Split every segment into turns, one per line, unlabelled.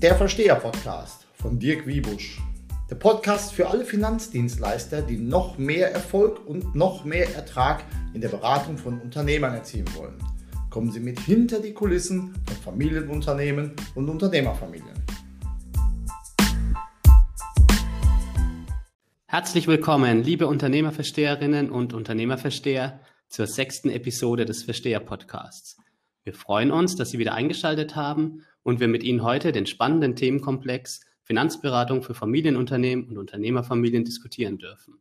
Der Versteher-Podcast von Dirk Wiebusch. Der Podcast für alle Finanzdienstleister, die noch mehr Erfolg und noch mehr Ertrag in der Beratung von Unternehmern erzielen wollen. Kommen Sie mit hinter die Kulissen von Familienunternehmen und Unternehmerfamilien.
Herzlich willkommen, liebe Unternehmerversteherinnen und Unternehmerversteher, zur sechsten Episode des Versteher-Podcasts. Wir freuen uns, dass Sie wieder eingeschaltet haben und wir mit Ihnen heute den spannenden Themenkomplex Finanzberatung für Familienunternehmen und Unternehmerfamilien diskutieren dürfen.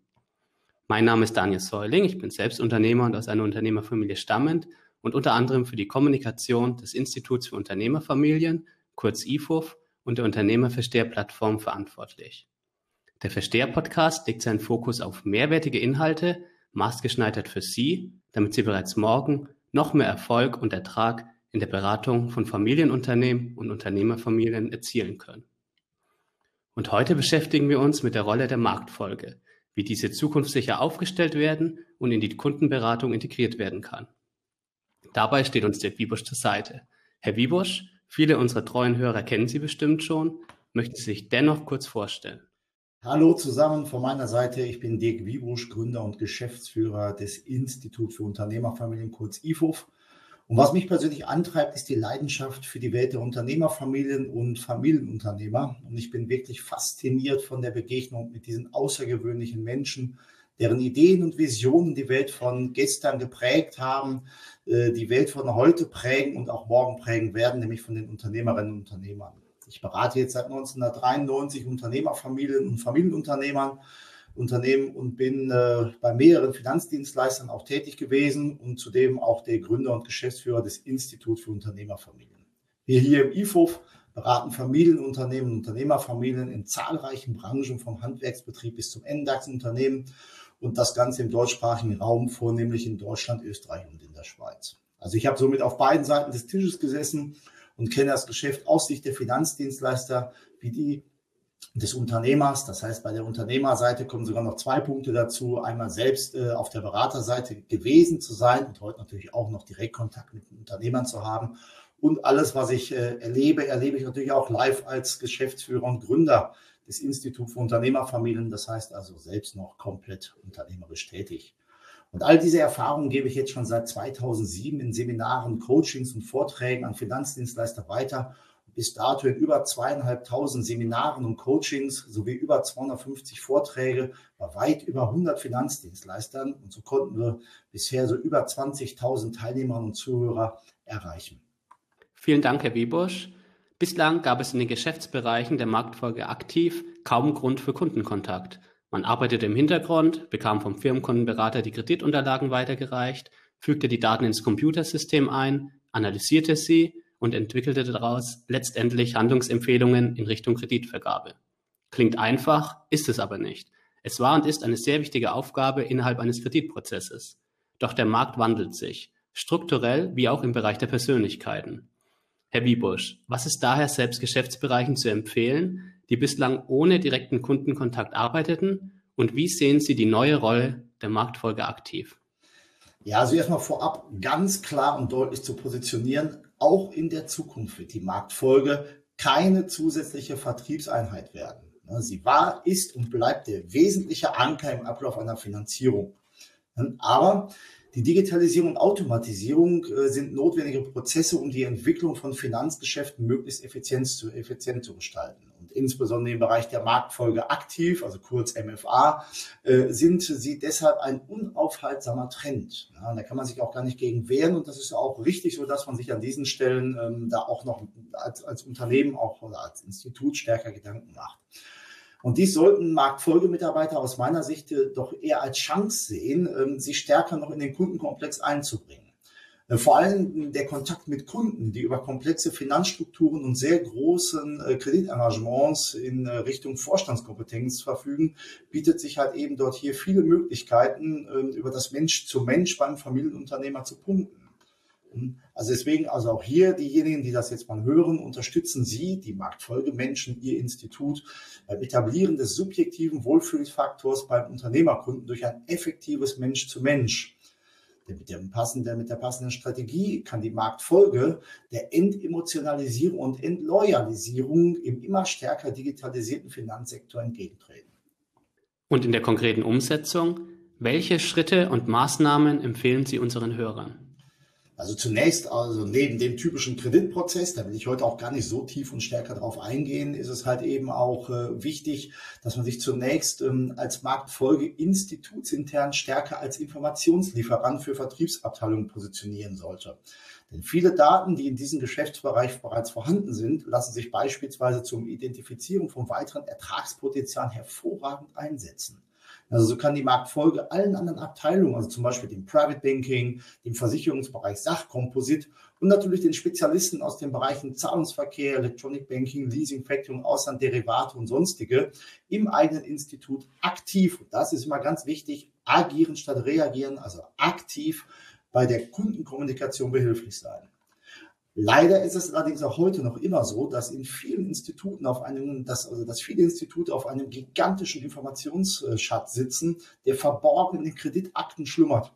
Mein Name ist Daniel Säuling, ich bin selbst Unternehmer und aus einer Unternehmerfamilie stammend und unter anderem für die Kommunikation des Instituts für Unternehmerfamilien, kurz IFUF, und der Unternehmerversteher-Plattform verantwortlich. Der Versteher-Podcast legt seinen Fokus auf mehrwertige Inhalte, maßgeschneidert für Sie, damit Sie bereits morgen noch mehr Erfolg und Ertrag in der Beratung von Familienunternehmen und Unternehmerfamilien erzielen können. Und heute beschäftigen wir uns mit der Rolle der Marktfolge, wie diese zukunftssicher aufgestellt werden und in die Kundenberatung integriert werden kann. Dabei steht uns der Wiebusch zur Seite. Herr Wiebusch, viele unserer treuen Hörer kennen Sie bestimmt schon, möchten Sie sich dennoch kurz vorstellen.
Hallo zusammen von meiner Seite. Ich bin Dirk Wiebusch, Gründer und Geschäftsführer des Institut für Unternehmerfamilien, kurz IFUF. Und was mich persönlich antreibt, ist die Leidenschaft für die Welt der Unternehmerfamilien und Familienunternehmer. Und ich bin wirklich fasziniert von der Begegnung mit diesen außergewöhnlichen Menschen, deren Ideen und Visionen die Welt von gestern geprägt haben, äh, die Welt von heute prägen und auch morgen prägen werden, nämlich von den Unternehmerinnen und Unternehmern. Ich berate jetzt seit 1993 Unternehmerfamilien und Familienunternehmern, Unternehmen und bin äh, bei mehreren Finanzdienstleistern auch tätig gewesen und zudem auch der Gründer und Geschäftsführer des Instituts für Unternehmerfamilien. Wir hier im IFOF beraten Familienunternehmen und Unternehmerfamilien in zahlreichen Branchen vom Handwerksbetrieb bis zum NDAX-Unternehmen und das Ganze im deutschsprachigen Raum, vornehmlich in Deutschland, Österreich und in der Schweiz. Also ich habe somit auf beiden Seiten des Tisches gesessen und kenne das Geschäft aus Sicht der Finanzdienstleister wie die des Unternehmers. Das heißt, bei der Unternehmerseite kommen sogar noch zwei Punkte dazu. Einmal selbst äh, auf der Beraterseite gewesen zu sein und heute natürlich auch noch Direktkontakt mit den Unternehmern zu haben. Und alles, was ich äh, erlebe, erlebe ich natürlich auch live als Geschäftsführer und Gründer des Instituts für Unternehmerfamilien. Das heißt also selbst noch komplett unternehmerisch tätig. Und all diese Erfahrungen gebe ich jetzt schon seit 2007 in Seminaren, Coachings und Vorträgen an Finanzdienstleister weiter. Bis dato in über zweieinhalbtausend Seminaren und Coachings sowie über 250 Vorträge bei weit über 100 Finanzdienstleistern. Und so konnten wir bisher so über 20.000 Teilnehmer und Zuhörer erreichen.
Vielen Dank, Herr Wiebusch. Bislang gab es in den Geschäftsbereichen der Marktfolge aktiv kaum Grund für Kundenkontakt. Man arbeitete im Hintergrund, bekam vom Firmenkundenberater die Kreditunterlagen weitergereicht, fügte die Daten ins Computersystem ein, analysierte sie und entwickelte daraus letztendlich Handlungsempfehlungen in Richtung Kreditvergabe. Klingt einfach, ist es aber nicht. Es war und ist eine sehr wichtige Aufgabe innerhalb eines Kreditprozesses. Doch der Markt wandelt sich, strukturell wie auch im Bereich der Persönlichkeiten. Herr Wiebusch, was ist daher selbst Geschäftsbereichen zu empfehlen, die bislang ohne direkten Kundenkontakt arbeiteten? Und wie sehen Sie die neue Rolle der Marktfolge aktiv?
Ja, also erstmal vorab ganz klar und deutlich zu positionieren, auch in der Zukunft wird die Marktfolge keine zusätzliche Vertriebseinheit werden. Sie war, ist und bleibt der wesentliche Anker im Ablauf einer Finanzierung. Aber die Digitalisierung und Automatisierung äh, sind notwendige Prozesse, um die Entwicklung von Finanzgeschäften möglichst effizient zu gestalten. Insbesondere im Bereich der Marktfolge aktiv, also kurz MFA, äh, sind sie deshalb ein unaufhaltsamer Trend. Ja, da kann man sich auch gar nicht gegen wehren und das ist auch richtig so, dass man sich an diesen Stellen ähm, da auch noch als, als Unternehmen auch oder als Institut stärker Gedanken macht. Und dies sollten Marktfolgemitarbeiter aus meiner Sicht äh, doch eher als Chance sehen, ähm, sich stärker noch in den Kundenkomplex einzubringen. Äh, vor allem der Kontakt mit Kunden, die über komplexe Finanzstrukturen und sehr großen äh, Kreditengagements in Richtung Vorstandskompetenz verfügen, bietet sich halt eben dort hier viele Möglichkeiten, ähm, über das Mensch zu Mensch beim Familienunternehmer zu punkten. Also deswegen, also auch hier diejenigen, die das jetzt mal hören, unterstützen Sie, die Marktfolgemenschen, Ihr Institut beim Etablieren des subjektiven Wohlfühlfaktors beim Unternehmerkunden durch ein effektives Mensch zu Mensch. Mit, dem passenden, mit der passenden Strategie kann die Marktfolge der Entemotionalisierung und Entloyalisierung im immer stärker digitalisierten Finanzsektor entgegentreten.
Und in der konkreten Umsetzung, welche Schritte und Maßnahmen empfehlen Sie unseren Hörern?
Also zunächst, also neben dem typischen Kreditprozess, da will ich heute auch gar nicht so tief und stärker drauf eingehen, ist es halt eben auch äh, wichtig, dass man sich zunächst ähm, als Marktfolge institutsintern stärker als Informationslieferant für Vertriebsabteilungen positionieren sollte. Denn viele Daten, die in diesem Geschäftsbereich bereits vorhanden sind, lassen sich beispielsweise zum Identifizieren von weiteren Ertragspotenzialen hervorragend einsetzen. Also so kann die Marktfolge allen anderen Abteilungen, also zum Beispiel dem Private Banking, dem Versicherungsbereich Sachkomposit und natürlich den Spezialisten aus den Bereichen Zahlungsverkehr, Electronic Banking, Leasing, Factoring, Ausland, Derivate und sonstige im eigenen Institut aktiv, und das ist immer ganz wichtig, agieren statt reagieren, also aktiv bei der Kundenkommunikation behilflich sein. Leider ist es allerdings auch heute noch immer so, dass in vielen Instituten auf einem, dass, also dass viele Institute auf einem gigantischen Informationsschatz sitzen, der verborgen in den Kreditakten schlummert.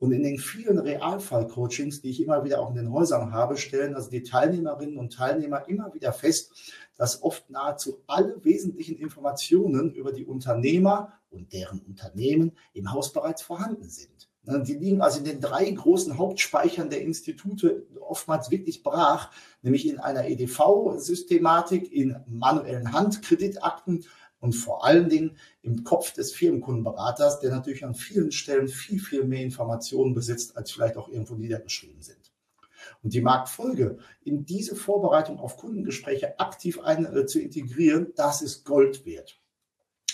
Und in den vielen Realfall-Coachings, die ich immer wieder auch in den Häusern habe, stellen also die Teilnehmerinnen und Teilnehmer immer wieder fest, dass oft nahezu alle wesentlichen Informationen über die Unternehmer und deren Unternehmen im Haus bereits vorhanden sind. Ne, die liegen also in den drei großen Hauptspeichern der Institute oftmals wirklich brach, nämlich in einer EDV-Systematik, in manuellen Handkreditakten und vor allen Dingen im Kopf des Firmenkundenberaters, der natürlich an vielen Stellen viel, viel mehr Informationen besitzt, als vielleicht auch irgendwo niedergeschrieben sind. Und die Marktfolge in diese Vorbereitung auf Kundengespräche aktiv ein, äh, zu integrieren, das ist Gold wert.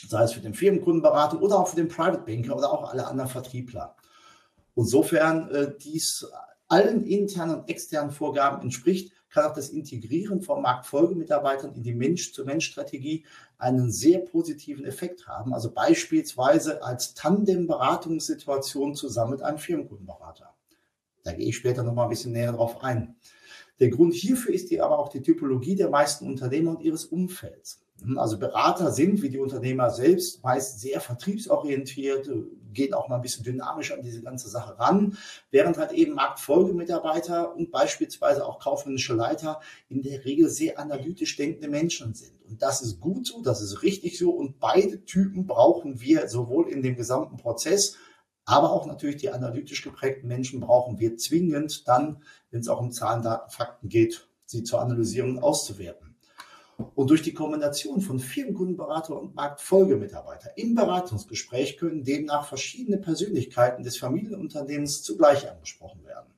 Sei es für den Firmenkundenberater oder auch für den Private Banker oder auch alle anderen Vertriebler. Insofern äh, dies allen internen und externen Vorgaben entspricht, kann auch das Integrieren von Marktfolgemitarbeitern in die Mensch-zu-Mensch-Strategie einen sehr positiven Effekt haben. Also beispielsweise als Tandem-Beratungssituation zusammen mit einem Firmenkundenberater. Da gehe ich später noch mal ein bisschen näher drauf ein. Der Grund hierfür ist die aber auch die Typologie der meisten Unternehmer und ihres Umfelds. Also Berater sind wie die Unternehmer selbst meist sehr vertriebsorientiert, gehen auch mal ein bisschen dynamisch an diese ganze Sache ran, während halt eben Marktfolgemitarbeiter und beispielsweise auch kaufmännische Leiter in der Regel sehr analytisch denkende Menschen sind. Und das ist gut so, das ist richtig so und beide Typen brauchen wir sowohl in dem gesamten Prozess, aber auch natürlich die analytisch geprägten Menschen brauchen wir zwingend dann, wenn es auch um Zahlen, Daten, Fakten geht, sie zur Analysierung und auszuwerten. Und durch die Kombination von Firmenkundenberater und Marktfolgemitarbeiter im Beratungsgespräch können demnach verschiedene Persönlichkeiten des Familienunternehmens zugleich angesprochen werden.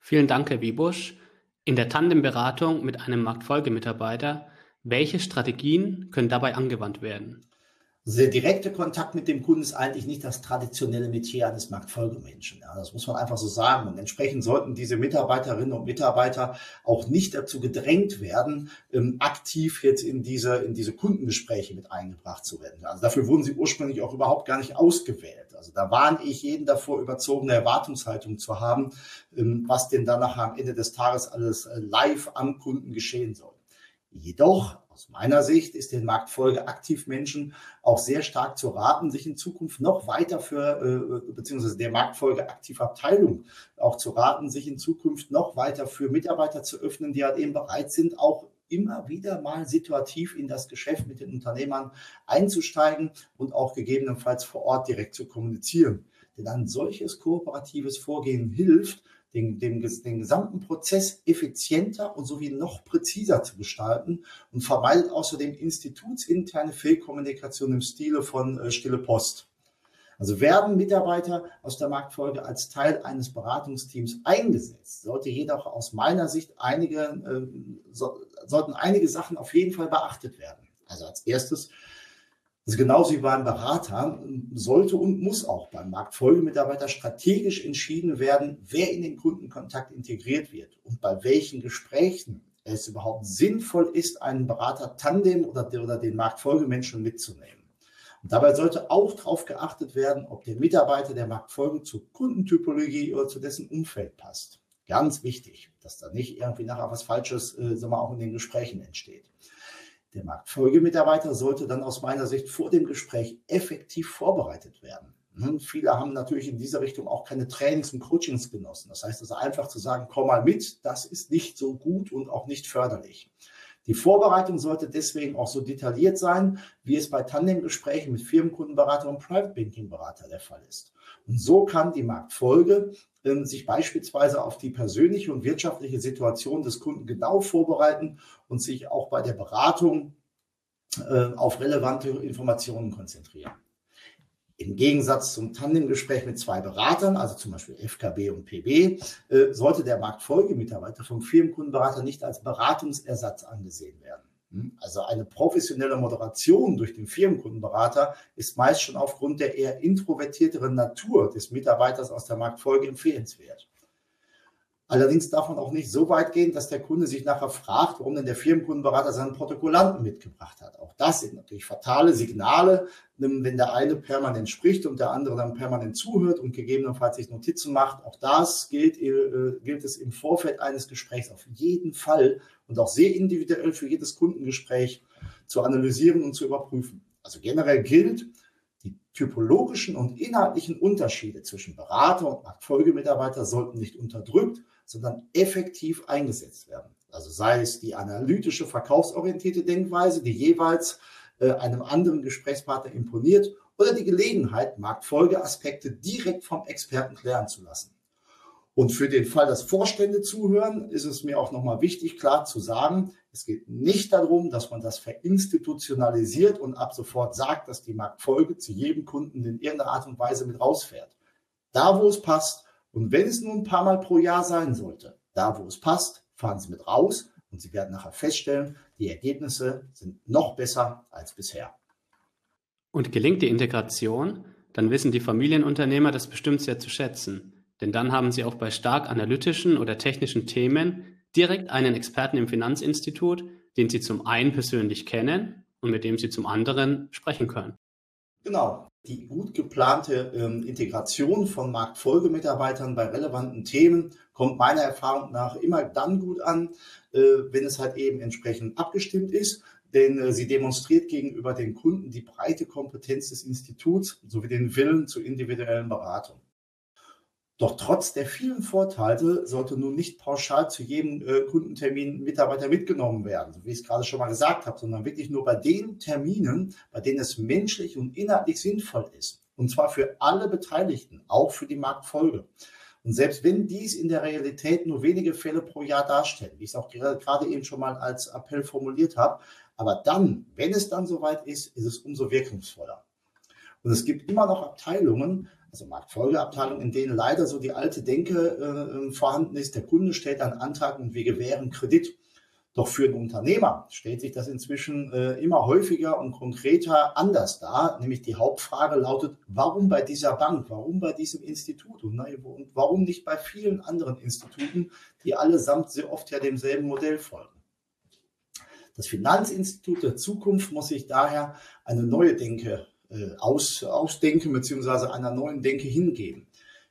Vielen Dank, Herr Wiebusch. In der Tandemberatung mit einem Marktfolgemitarbeiter, welche Strategien können dabei angewandt werden?
Der direkte Kontakt mit dem Kunden ist eigentlich nicht das traditionelle Metier eines Marktfolgemenschen. Ja, das muss man einfach so sagen. Und entsprechend sollten diese Mitarbeiterinnen und Mitarbeiter auch nicht dazu gedrängt werden, ähm, aktiv jetzt in diese, in diese Kundengespräche mit eingebracht zu werden. Also dafür wurden sie ursprünglich auch überhaupt gar nicht ausgewählt. Also da warne ich jeden davor, überzogene Erwartungshaltung zu haben, ähm, was denn danach am Ende des Tages alles äh, live am Kunden geschehen soll. Jedoch aus meiner Sicht ist den Marktfolge-Aktivmenschen auch sehr stark zu raten, sich in Zukunft noch weiter für, äh, beziehungsweise der Marktfolge-Aktivabteilung auch zu raten, sich in Zukunft noch weiter für Mitarbeiter zu öffnen, die halt eben bereit sind, auch immer wieder mal situativ in das Geschäft mit den Unternehmern einzusteigen und auch gegebenenfalls vor Ort direkt zu kommunizieren. Denn ein solches kooperatives Vorgehen hilft, den, den, den gesamten Prozess effizienter und sowie noch präziser zu gestalten und vermeidet außerdem institutsinterne Fehlkommunikation im Stile von äh, Stille Post. Also werden Mitarbeiter aus der Marktfolge als Teil eines Beratungsteams eingesetzt, sollte jedoch aus meiner Sicht einige, äh, so, sollten einige Sachen auf jeden Fall beachtet werden. Also als erstes ist genauso wie beim Berater, sollte und muss auch beim Marktfolgemitarbeiter strategisch entschieden werden, wer in den Kundenkontakt integriert wird und bei welchen Gesprächen es überhaupt sinnvoll ist, einen Berater Tandem oder, oder den Marktfolgemenschen mitzunehmen. Und dabei sollte auch darauf geachtet werden, ob der Mitarbeiter der Marktfolge zur Kundentypologie oder zu dessen Umfeld passt. Ganz wichtig, dass da nicht irgendwie nachher was Falsches äh, sagen wir, auch in den Gesprächen entsteht. Der Marktfolgemitarbeiter sollte dann aus meiner Sicht vor dem Gespräch effektiv vorbereitet werden. Hm, viele haben natürlich in dieser Richtung auch keine Trainings und Coachings genossen. Das heißt also einfach zu sagen, komm mal mit, das ist nicht so gut und auch nicht förderlich. Die Vorbereitung sollte deswegen auch so detailliert sein, wie es bei Tandemgesprächen mit Firmenkundenberater und Private Banking Berater der Fall ist. Und so kann die Marktfolge sich beispielsweise auf die persönliche und wirtschaftliche Situation des Kunden genau vorbereiten und sich auch bei der Beratung äh, auf relevante Informationen konzentrieren. Im Gegensatz zum Tandemgespräch mit zwei Beratern, also zum Beispiel FKB und PB, äh, sollte der Marktfolgemitarbeiter vom Firmenkundenberater nicht als Beratungsersatz angesehen werden. Hm? Also eine professionelle Moderation durch den Firmenkundenberater ist meist schon aufgrund der eher introvertierteren Natur des Mitarbeiters aus der Marktfolge empfehlenswert. Allerdings darf man auch nicht so weit gehen, dass der Kunde sich nachher fragt, warum denn der Firmenkundenberater seinen Protokollanten mitgebracht hat. Auch das sind natürlich fatale Signale, wenn der eine permanent spricht und der andere dann permanent zuhört und gegebenenfalls sich Notizen macht. Auch das gilt, äh, gilt es im Vorfeld eines Gesprächs auf jeden Fall und auch sehr individuell für jedes Kundengespräch zu analysieren und zu überprüfen. Also generell gilt, die typologischen und inhaltlichen Unterschiede zwischen Berater und Marktfolgemitarbeiter sollten nicht unterdrückt, sondern effektiv eingesetzt werden. Also sei es die analytische, verkaufsorientierte Denkweise, die jeweils äh, einem anderen Gesprächspartner imponiert, oder die Gelegenheit, Marktfolgeaspekte direkt vom Experten klären zu lassen. Und für den Fall, dass Vorstände zuhören, ist es mir auch nochmal wichtig, klar zu sagen, es geht nicht darum, dass man das verinstitutionalisiert und ab sofort sagt, dass die Marktfolge zu jedem Kunden in irgendeiner Art und Weise mit rausfährt. Da, wo es passt und wenn es nur ein paar Mal pro Jahr sein sollte, da, wo es passt, fahren Sie mit raus und Sie werden nachher feststellen, die Ergebnisse sind noch besser als bisher.
Und gelingt die Integration, dann wissen die Familienunternehmer das bestimmt sehr zu schätzen. Denn dann haben Sie auch bei stark analytischen oder technischen Themen direkt einen Experten im Finanzinstitut, den Sie zum einen persönlich kennen und mit dem Sie zum anderen sprechen können.
Genau. Die gut geplante ähm, Integration von Marktfolgemitarbeitern bei relevanten Themen kommt meiner Erfahrung nach immer dann gut an, äh, wenn es halt eben entsprechend abgestimmt ist. Denn äh, sie demonstriert gegenüber den Kunden die breite Kompetenz des Instituts sowie den Willen zur individuellen Beratung. Doch trotz der vielen Vorteile sollte nun nicht pauschal zu jedem äh, Kundentermin Mitarbeiter mitgenommen werden, so wie ich es gerade schon mal gesagt habe, sondern wirklich nur bei den Terminen, bei denen es menschlich und inhaltlich sinnvoll ist. Und zwar für alle Beteiligten, auch für die Marktfolge. Und selbst wenn dies in der Realität nur wenige Fälle pro Jahr darstellen, wie ich es auch gerade eben schon mal als Appell formuliert habe, aber dann, wenn es dann soweit ist, ist es umso wirkungsvoller. Und es gibt immer noch Abteilungen, also Marktfolgeabteilung, in denen leider so die alte Denke äh, vorhanden ist. Der Kunde stellt einen Antrag und wir gewähren Kredit. Doch für den Unternehmer stellt sich das inzwischen äh, immer häufiger und konkreter anders dar. Nämlich die Hauptfrage lautet, warum bei dieser Bank, warum bei diesem Institut und, ne, und warum nicht bei vielen anderen Instituten, die allesamt sehr oft ja demselben Modell folgen. Das Finanzinstitut der Zukunft muss sich daher eine neue Denke aus, ausdenken beziehungsweise einer neuen Denke hingeben.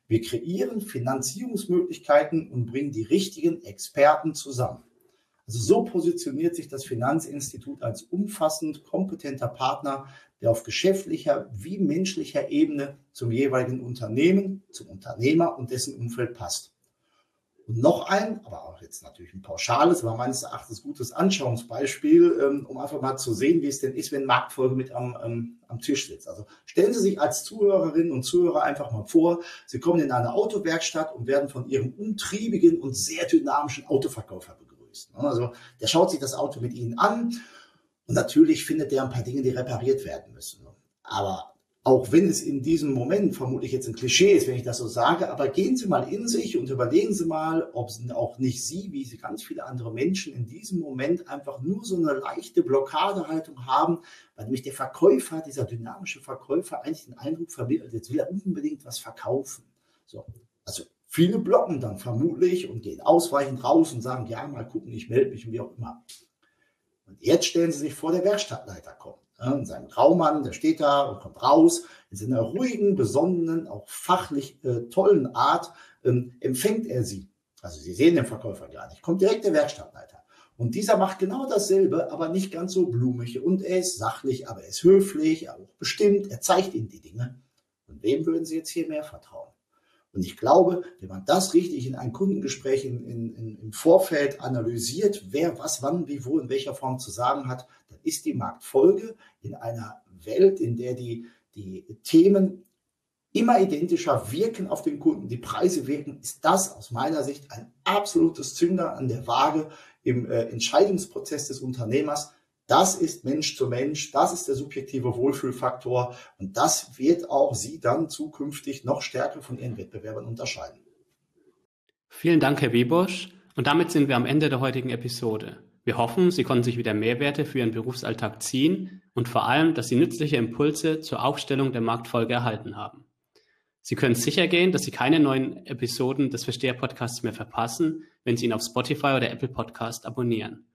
Wir kreieren Finanzierungsmöglichkeiten und bringen die richtigen Experten zusammen. Also so positioniert sich das Finanzinstitut als umfassend kompetenter Partner, der auf geschäftlicher wie menschlicher Ebene zum jeweiligen Unternehmen, zum Unternehmer und dessen Umfeld passt. Und noch ein, aber auch jetzt natürlich ein pauschales, aber meines Erachtens gutes Anschauungsbeispiel, ähm, um einfach mal zu sehen, wie es denn ist, wenn Marktfolge mit am, ähm, am Tisch sitzt. Also stellen Sie sich als Zuhörerinnen und Zuhörer einfach mal vor, Sie kommen in eine Autowerkstatt und werden von Ihrem umtriebigen und sehr dynamischen Autoverkäufer begrüßt. Also der schaut sich das Auto mit Ihnen an und natürlich findet er ein paar Dinge, die repariert werden müssen. Aber auch wenn es in diesem Moment vermutlich jetzt ein Klischee ist, wenn ich das so sage, aber gehen Sie mal in sich und überlegen Sie mal, ob auch nicht Sie, wie Sie ganz viele andere Menschen in diesem Moment einfach nur so eine leichte Blockadehaltung haben, weil nämlich der Verkäufer, dieser dynamische Verkäufer eigentlich den Eindruck vermittelt, jetzt will er unbedingt was verkaufen. So. Also viele blocken dann vermutlich und gehen ausweichend raus und sagen, ja, mal gucken, ich melde mich und wie auch immer. Und jetzt stellen Sie sich vor, der Werkstattleiter kommt in seinem Graumann, der steht da und kommt raus. In seiner ruhigen, besonnenen, auch fachlich äh, tollen Art ähm, empfängt er sie. Also Sie sehen den Verkäufer gar nicht. Kommt direkt der Werkstattleiter. Und dieser macht genau dasselbe, aber nicht ganz so blumig. Und er ist sachlich, aber er ist höflich, auch bestimmt. Er zeigt Ihnen die Dinge. Und wem würden Sie jetzt hier mehr vertrauen? Und ich glaube, wenn man das richtig in ein Kundengespräch in, in, in, im Vorfeld analysiert, wer was, wann, wie, wo, in welcher Form zu sagen hat, dann ist die Marktfolge in einer Welt, in der die, die Themen immer identischer wirken auf den Kunden, die Preise wirken, ist das aus meiner Sicht ein absolutes Zünder an der Waage im äh, Entscheidungsprozess des Unternehmers. Das ist Mensch zu Mensch, das ist der subjektive Wohlfühlfaktor und das wird auch Sie dann zukünftig noch stärker von Ihren Wettbewerbern unterscheiden.
Vielen Dank, Herr Wiebosch. Und damit sind wir am Ende der heutigen Episode. Wir hoffen, Sie konnten sich wieder Mehrwerte für Ihren Berufsalltag ziehen und vor allem, dass Sie nützliche Impulse zur Aufstellung der Marktfolge erhalten haben. Sie können sicher gehen, dass Sie keine neuen Episoden des Versteher-Podcasts mehr verpassen, wenn Sie ihn auf Spotify oder Apple Podcast abonnieren.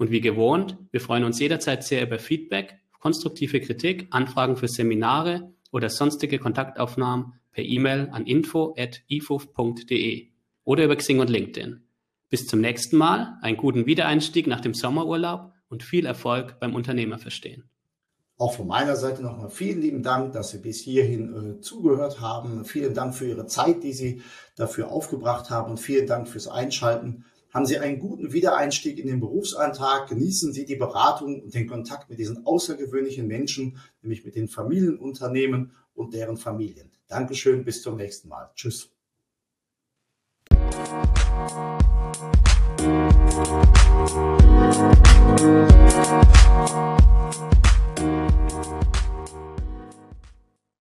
Und wie gewohnt, wir freuen uns jederzeit sehr über Feedback, konstruktive Kritik, Anfragen für Seminare oder sonstige Kontaktaufnahmen per E-Mail an info.ifuf.de oder über Xing und LinkedIn. Bis zum nächsten Mal, einen guten Wiedereinstieg nach dem Sommerurlaub und viel Erfolg beim Unternehmerverstehen.
Auch von meiner Seite nochmal vielen lieben Dank, dass Sie bis hierhin äh, zugehört haben. Vielen Dank für Ihre Zeit, die Sie dafür aufgebracht haben und vielen Dank fürs Einschalten. Haben Sie einen guten Wiedereinstieg in den Berufsalltag, genießen Sie die Beratung und den Kontakt mit diesen außergewöhnlichen Menschen, nämlich mit den Familienunternehmen und deren Familien. Dankeschön, bis zum nächsten Mal. Tschüss.